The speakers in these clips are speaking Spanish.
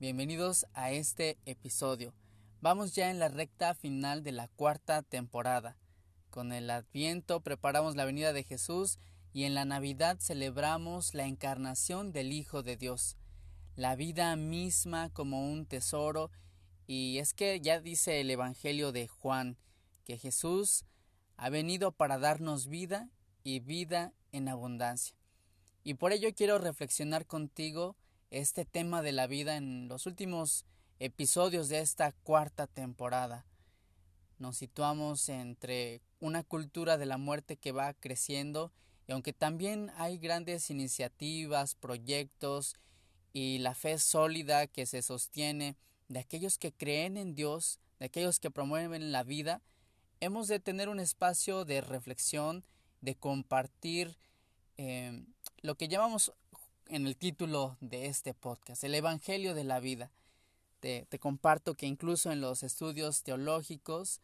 Bienvenidos a este episodio. Vamos ya en la recta final de la cuarta temporada. Con el Adviento preparamos la venida de Jesús y en la Navidad celebramos la encarnación del Hijo de Dios, la vida misma como un tesoro y es que ya dice el Evangelio de Juan que Jesús ha venido para darnos vida y vida en abundancia. Y por ello quiero reflexionar contigo este tema de la vida en los últimos episodios de esta cuarta temporada. Nos situamos entre una cultura de la muerte que va creciendo y aunque también hay grandes iniciativas, proyectos y la fe sólida que se sostiene de aquellos que creen en Dios, de aquellos que promueven la vida, hemos de tener un espacio de reflexión, de compartir eh, lo que llamamos en el título de este podcast, el Evangelio de la vida. Te, comparto que incluso en los estudios teológicos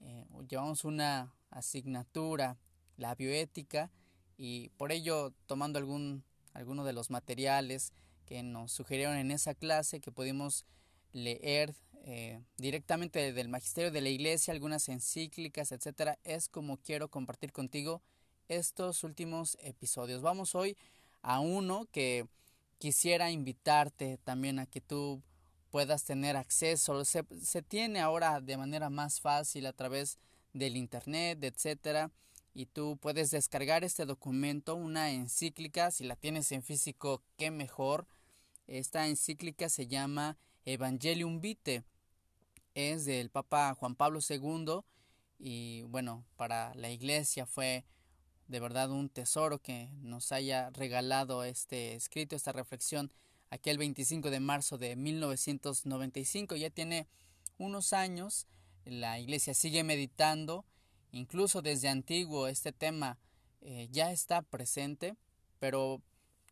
eh, llevamos una asignatura, la bioética, y por ello tomando algún, alguno de los materiales que nos sugirieron en esa clase que pudimos leer eh, directamente del magisterio de la iglesia, algunas encíclicas, etcétera, es como quiero compartir contigo estos últimos episodios. Vamos hoy a uno que quisiera invitarte también a que tú puedas tener acceso. Se, se tiene ahora de manera más fácil a través del internet, etcétera. Y tú puedes descargar este documento, una encíclica, si la tienes en físico, qué mejor. Esta encíclica se llama Evangelium Vitae. Es del Papa Juan Pablo II y bueno, para la iglesia fue de verdad un tesoro que nos haya regalado este escrito, esta reflexión, aquel 25 de marzo de 1995. Ya tiene unos años, la iglesia sigue meditando, incluso desde antiguo este tema eh, ya está presente, pero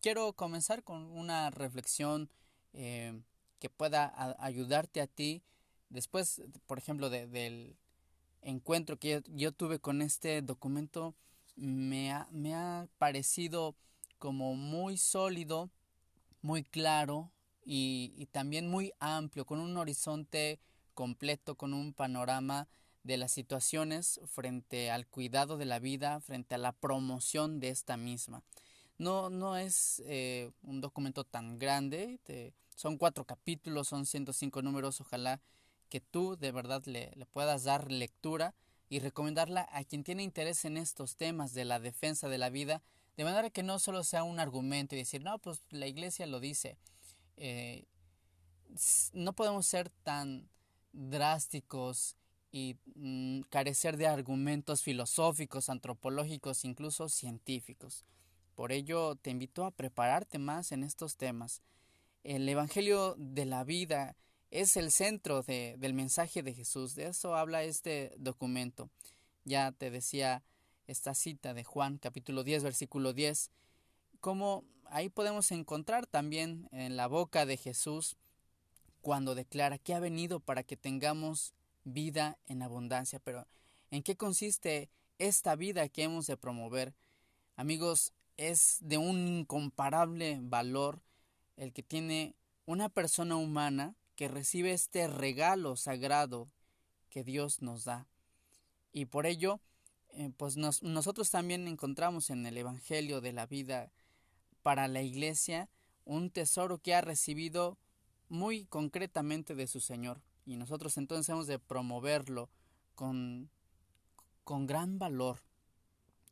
quiero comenzar con una reflexión eh, que pueda ayudarte a ti después, por ejemplo, del encuentro que yo tuve con este documento me ha, me ha parecido como muy sólido, muy claro y, y también muy amplio, con un horizonte completo, con un panorama de las situaciones frente al cuidado de la vida, frente a la promoción de esta misma. No, no es eh, un documento tan grande, son cuatro capítulos, son 105 números, ojalá que tú de verdad le, le puedas dar lectura y recomendarla a quien tiene interés en estos temas de la defensa de la vida, de manera que no solo sea un argumento y decir, no, pues la iglesia lo dice. Eh, no podemos ser tan drásticos y mm, carecer de argumentos filosóficos, antropológicos, incluso científicos. Por ello te invito a prepararte más en estos temas. El Evangelio de la vida es el centro de, del mensaje de Jesús. De eso habla este documento. Ya te decía esta cita de Juan capítulo 10 versículo 10, como ahí podemos encontrar también en la boca de Jesús cuando declara que ha venido para que tengamos vida en abundancia. Pero ¿en qué consiste esta vida que hemos de promover? Amigos, es de un incomparable valor el que tiene una persona humana que recibe este regalo sagrado que Dios nos da. Y por ello, eh, pues nosotros también encontramos en el Evangelio de la vida para la Iglesia un tesoro que ha recibido muy concretamente de su Señor. Y nosotros entonces hemos de promoverlo con, con gran valor.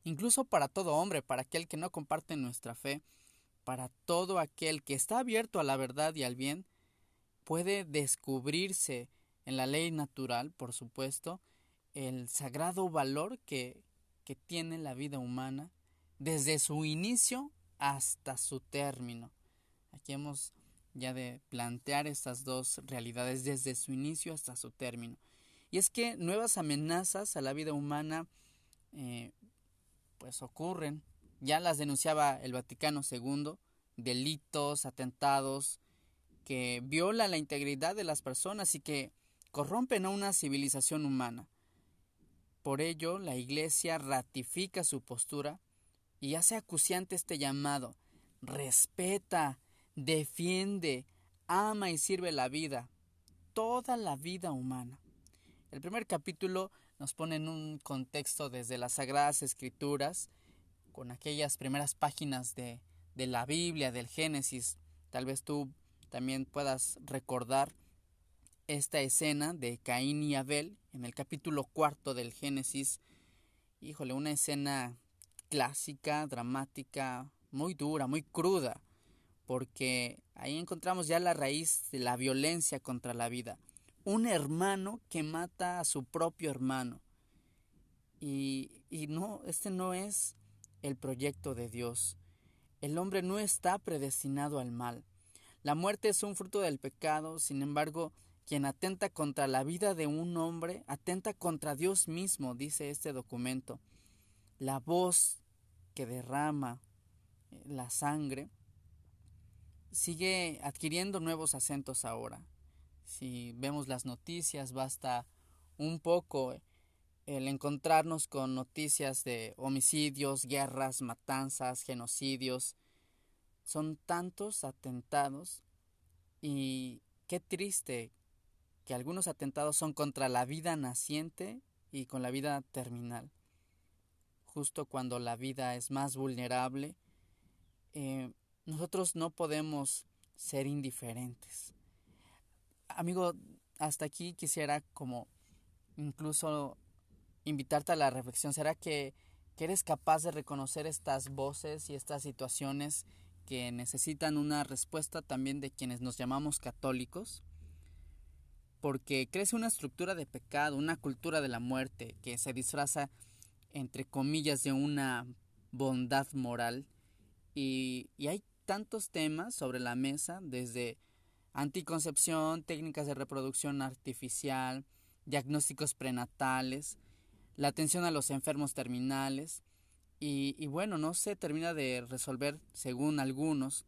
Incluso para todo hombre, para aquel que no comparte nuestra fe, para todo aquel que está abierto a la verdad y al bien, puede descubrirse en la ley natural, por supuesto, el sagrado valor que, que tiene la vida humana desde su inicio hasta su término. Aquí hemos ya de plantear estas dos realidades desde su inicio hasta su término. Y es que nuevas amenazas a la vida humana eh, pues ocurren. Ya las denunciaba el Vaticano II, delitos, atentados que violan la integridad de las personas y que corrompen a una civilización humana. Por ello, la Iglesia ratifica su postura y hace acuciante este llamado. Respeta, defiende, ama y sirve la vida, toda la vida humana. El primer capítulo nos pone en un contexto desde las Sagradas Escrituras, con aquellas primeras páginas de, de la Biblia, del Génesis. Tal vez tú también puedas recordar esta escena de Caín y Abel en el capítulo cuarto del Génesis. Híjole, una escena clásica, dramática, muy dura, muy cruda, porque ahí encontramos ya la raíz de la violencia contra la vida. Un hermano que mata a su propio hermano. Y, y no, este no es el proyecto de Dios. El hombre no está predestinado al mal. La muerte es un fruto del pecado, sin embargo, quien atenta contra la vida de un hombre, atenta contra Dios mismo, dice este documento. La voz que derrama eh, la sangre sigue adquiriendo nuevos acentos ahora. Si vemos las noticias, basta un poco eh, el encontrarnos con noticias de homicidios, guerras, matanzas, genocidios. Son tantos atentados y qué triste que algunos atentados son contra la vida naciente y con la vida terminal. Justo cuando la vida es más vulnerable, eh, nosotros no podemos ser indiferentes. Amigo, hasta aquí quisiera como incluso invitarte a la reflexión. ¿Será que, que eres capaz de reconocer estas voces y estas situaciones que necesitan una respuesta también de quienes nos llamamos católicos? porque crece una estructura de pecado, una cultura de la muerte que se disfraza entre comillas de una bondad moral y, hay tantos temas sobre la mesa desde anticoncepción, técnicas de reproducción artificial, diagnósticos prenatales, la atención a los enfermos terminales y, y bueno, no se termina de resolver según algunos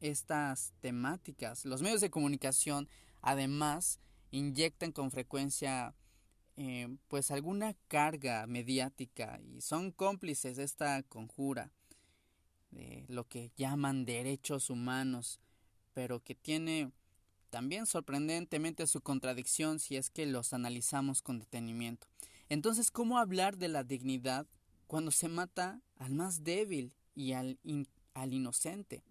estas temáticas. Los medios de comunicación Además, inyectan con frecuencia eh, pues alguna carga mediática y son cómplices de esta conjura de lo que llaman derechos humanos, pero que tiene también sorprendentemente su contradicción si es que los analizamos con detenimiento. Entonces, ¿cómo hablar de la dignidad cuando se mata al más débil y al, al inocente?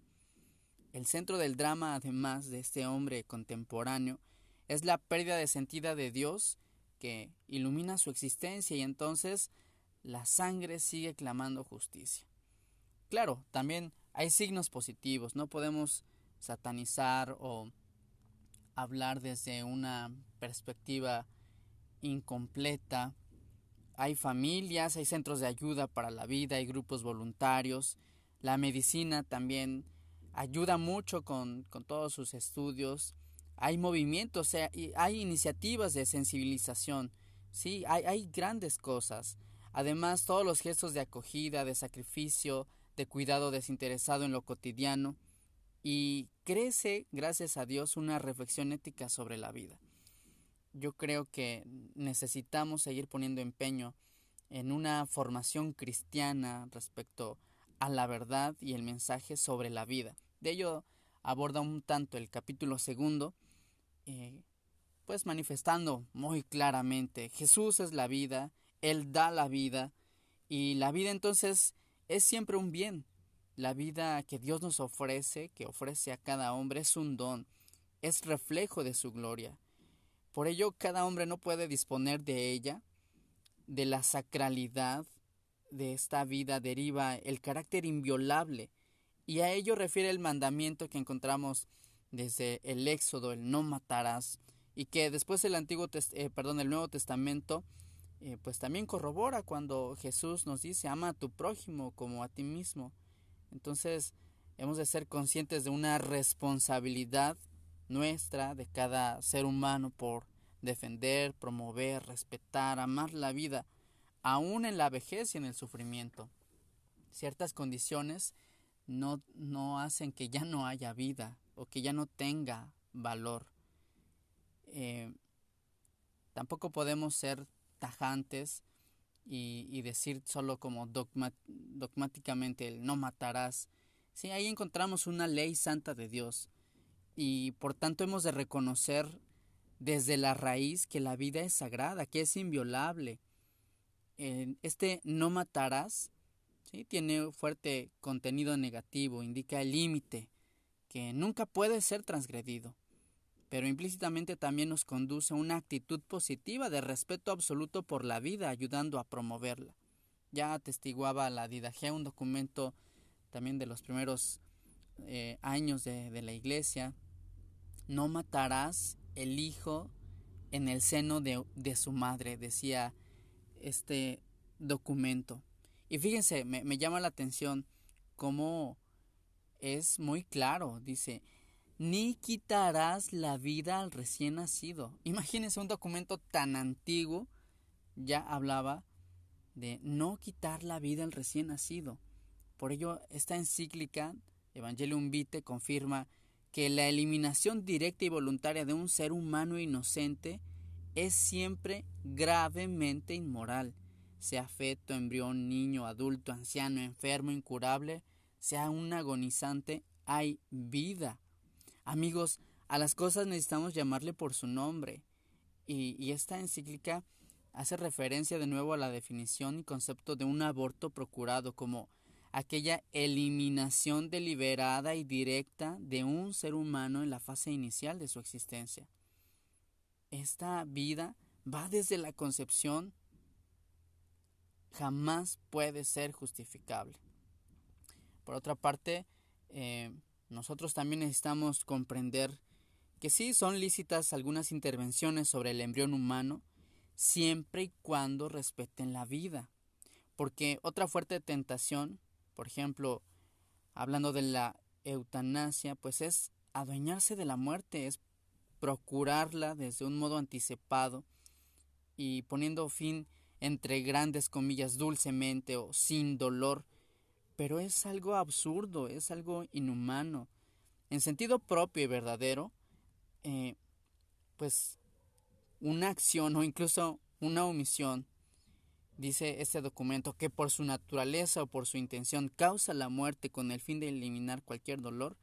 El centro del drama, además de este hombre contemporáneo, es la pérdida de sentido de Dios que ilumina su existencia y entonces la sangre sigue clamando justicia. Claro, también hay signos positivos, no podemos satanizar o hablar desde una perspectiva incompleta. Hay familias, hay centros de ayuda para la vida, hay grupos voluntarios. La medicina también ayuda mucho con, todos sus estudios. Hay movimientos, hay iniciativas de sensibilización. Sí, hay, hay grandes cosas. Además, todos los gestos de acogida, de sacrificio, de cuidado desinteresado en lo cotidiano. Y crece, gracias a Dios, una reflexión ética sobre la vida. Yo creo que necesitamos seguir poniendo empeño en una formación cristiana respecto a la verdad y el mensaje sobre la vida. De ello aborda un tanto el capítulo segundo, eh, pues manifestando muy claramente, Jesús es la vida, Él da la vida, y la vida entonces es siempre un bien. La vida que Dios nos ofrece, que ofrece a cada hombre, es un don, es reflejo de su gloria. Por ello, cada hombre no puede disponer de ella, de la sacralidad de esta vida deriva el carácter inviolable y a ello refiere el mandamiento que encontramos desde el Éxodo, el no matarás, y que después el Antiguo eh, perdón, el Nuevo Testamento eh, pues también corrobora cuando Jesús nos dice ama a tu prójimo como a ti mismo. Entonces, hemos de ser conscientes de una responsabilidad nuestra, de cada ser humano, por defender, promover, respetar, amar la vida, aún en la vejez y en el sufrimiento. Ciertas condiciones no, no hacen que ya no haya vida o que ya no tenga valor. Eh, tampoco podemos ser tajantes y, decir solo como dogmáticamente el no matarás. Sí, ahí encontramos una ley santa de Dios y por tanto hemos de reconocer desde la raíz que la vida es sagrada, que es inviolable. Este no matarás ¿sí? tiene fuerte contenido negativo, indica el límite, que nunca puede ser transgredido, pero implícitamente también nos conduce a una actitud positiva de respeto absoluto por la vida, ayudando a promoverla. Ya atestiguaba la Didaje, un documento también de los primeros eh, años de, de la iglesia, no matarás el hijo en el seno de, de su madre, decía este documento. Y fíjense, me, me, llama la atención cómo es muy claro, dice, ni quitarás la vida al recién nacido. Imagínense un documento tan antiguo, ya hablaba de no quitar la vida al recién nacido. Por ello, esta encíclica, Evangelium Vitae, confirma que la eliminación directa y voluntaria de un ser humano inocente es siempre gravemente inmoral, sea feto, embrión, niño, adulto, anciano, enfermo, incurable, sea un agonizante, hay vida. Amigos, a las cosas necesitamos llamarle por su nombre. Y, y, esta encíclica hace referencia de nuevo a la definición y concepto de un aborto procurado como aquella eliminación deliberada y directa de un ser humano en la fase inicial de su existencia. Esta vida va desde la concepción, jamás puede ser justificable. Por otra parte, eh, nosotros también necesitamos comprender que sí son lícitas algunas intervenciones sobre el embrión humano, siempre y cuando respeten la vida. Porque otra fuerte tentación por ejemplo, hablando de la eutanasia, pues es adueñarse de la muerte, es procurarla desde un modo anticipado y poniendo fin entre grandes comillas dulcemente o sin dolor, pero es algo absurdo, es algo inhumano. En sentido propio y verdadero, eh, pues una acción o incluso una omisión dice este documento, que por su naturaleza o por su intención causa la muerte con el fin de eliminar cualquier dolor,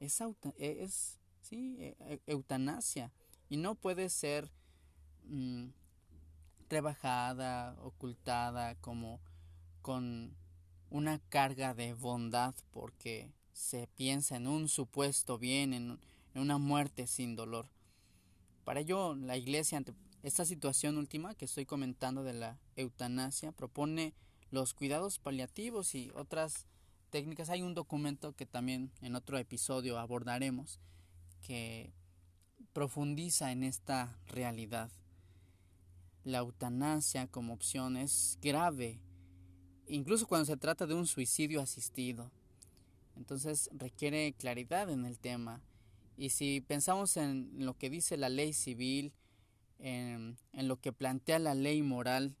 es, es sí, e, e, eutanasia y no puede ser mm, rebajada, ocultada como con una carga de bondad porque se piensa en un supuesto bien, en, en una muerte sin dolor. Para ello, la Iglesia, esta situación última que estoy comentando de la eutanasia propone los cuidados paliativos y otras técnicas. Hay un documento que también en otro episodio abordaremos que profundiza en esta realidad. La eutanasia como opción es grave, incluso cuando se trata de un suicidio asistido. Entonces requiere claridad en el tema. Y si pensamos en lo que dice la ley civil, en, lo que plantea la ley moral,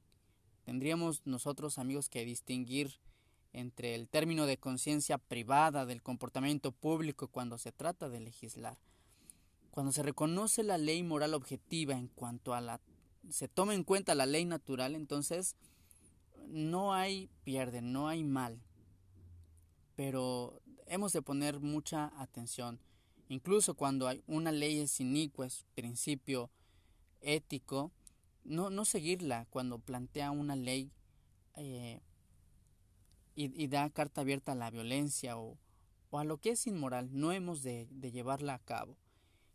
tendríamos nosotros amigos que distinguir entre el término de conciencia privada del comportamiento público cuando se trata de legislar. Cuando se reconoce la ley moral objetiva en cuanto a la se toma en cuenta la ley natural, entonces no hay pierde, no hay mal. Pero hemos de poner mucha atención. Incluso cuando hay una ley es inicua, es principio ético no, no seguirla cuando plantea una ley eh, y, da carta abierta a la violencia o, o, a lo que es inmoral. No hemos de, llevarla a cabo.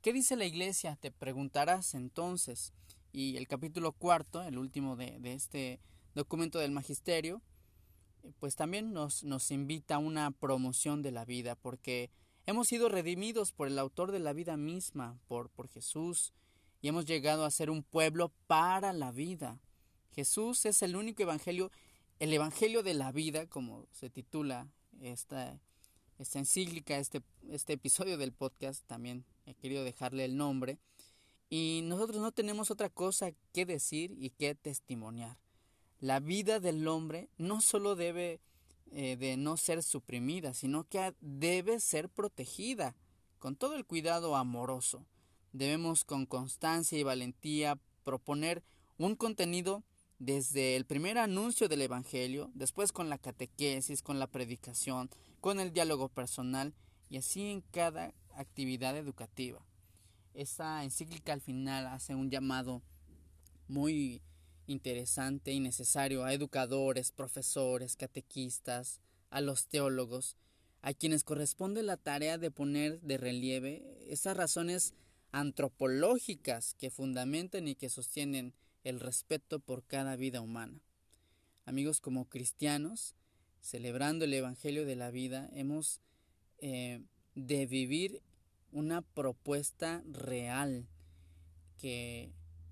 ¿Qué dice la iglesia? Te preguntarás entonces. Y el capítulo cuarto, el último de, de este documento del magisterio, pues también nos, nos invita a una promoción de la vida, porque hemos sido redimidos por el autor de la vida misma, por, por Jesús, y hemos llegado a ser un pueblo para la vida. Jesús es el único evangelio, el evangelio de la vida, como se titula esta esta encíclica, este, este episodio del podcast, también he querido dejarle el nombre. Y nosotros no tenemos otra cosa que decir y que testimoniar. La vida del hombre no solo debe eh, de no ser suprimida, sino que debe ser protegida con todo el cuidado amoroso. Debemos con constancia y valentía proponer un contenido desde el primer anuncio del Evangelio, después con la catequesis, con la predicación, con el diálogo personal y así en cada actividad educativa. Esta encíclica al final hace un llamado muy interesante y necesario a educadores, profesores, catequistas, a los teólogos, a quienes corresponde la tarea de poner de relieve esas razones antropológicas que fundamentan y que sostienen el respeto por cada vida humana. Amigos, como cristianos, celebrando el Evangelio de la vida, hemos eh, de vivir una propuesta real que,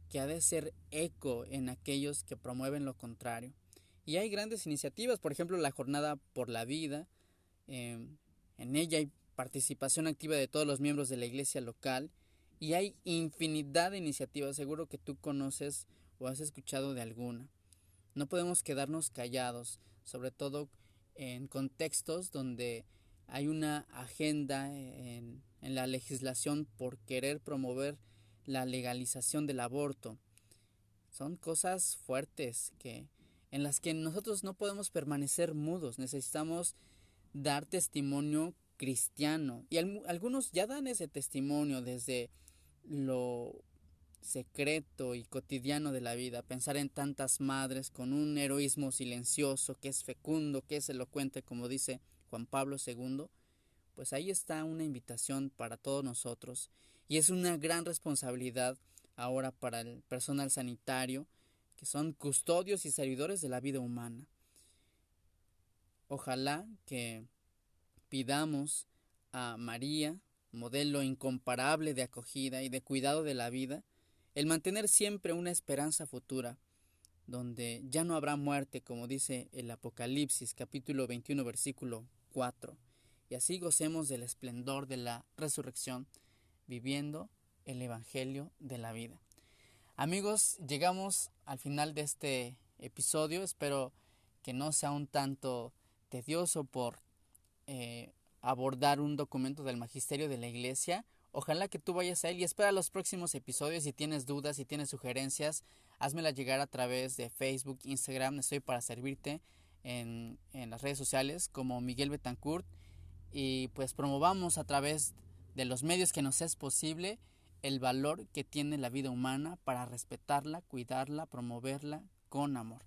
que ha de ser eco en aquellos que promueven lo contrario. Y hay grandes iniciativas, por ejemplo, la Jornada por la Vida. Eh, en ella hay participación activa de todos los miembros de la iglesia local y hay infinidad de iniciativas. Seguro que tú conoces o has escuchado de alguna. No podemos quedarnos callados, sobre todo en contextos donde hay una agenda en, la legislación por querer promover la legalización del aborto. Son cosas fuertes que en las que nosotros no podemos permanecer mudos, necesitamos dar testimonio cristiano y algunos ya dan ese testimonio desde lo secreto y cotidiano de la vida, pensar en tantas madres con un heroísmo silencioso que es fecundo, que es elocuente, como dice Juan Pablo II, pues ahí está una invitación para todos nosotros y es una gran responsabilidad ahora para el personal sanitario, que son custodios y servidores de la vida humana. Ojalá que pidamos a María, modelo incomparable de acogida y de cuidado de la vida, el mantener siempre una esperanza futura, donde ya no habrá muerte, como dice el Apocalipsis capítulo 21 versículo 4, y así gocemos del esplendor de la resurrección, viviendo el Evangelio de la vida. Amigos, llegamos al final de este episodio, espero que no sea un tanto tedioso por eh, abordar un documento del magisterio de la iglesia Ojalá que tú vayas a él y espera los próximos episodios. Si tienes dudas, si tienes sugerencias, házmela llegar a través de Facebook, Instagram. Estoy para servirte en, en las redes sociales como Miguel Betancourt. Y pues promovamos a través de los medios que nos es posible el valor que tiene la vida humana para respetarla, cuidarla, promoverla con amor.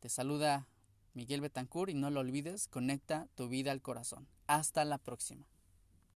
Te saluda Miguel Betancourt y no lo olvides, conecta tu vida al corazón. Hasta la próxima.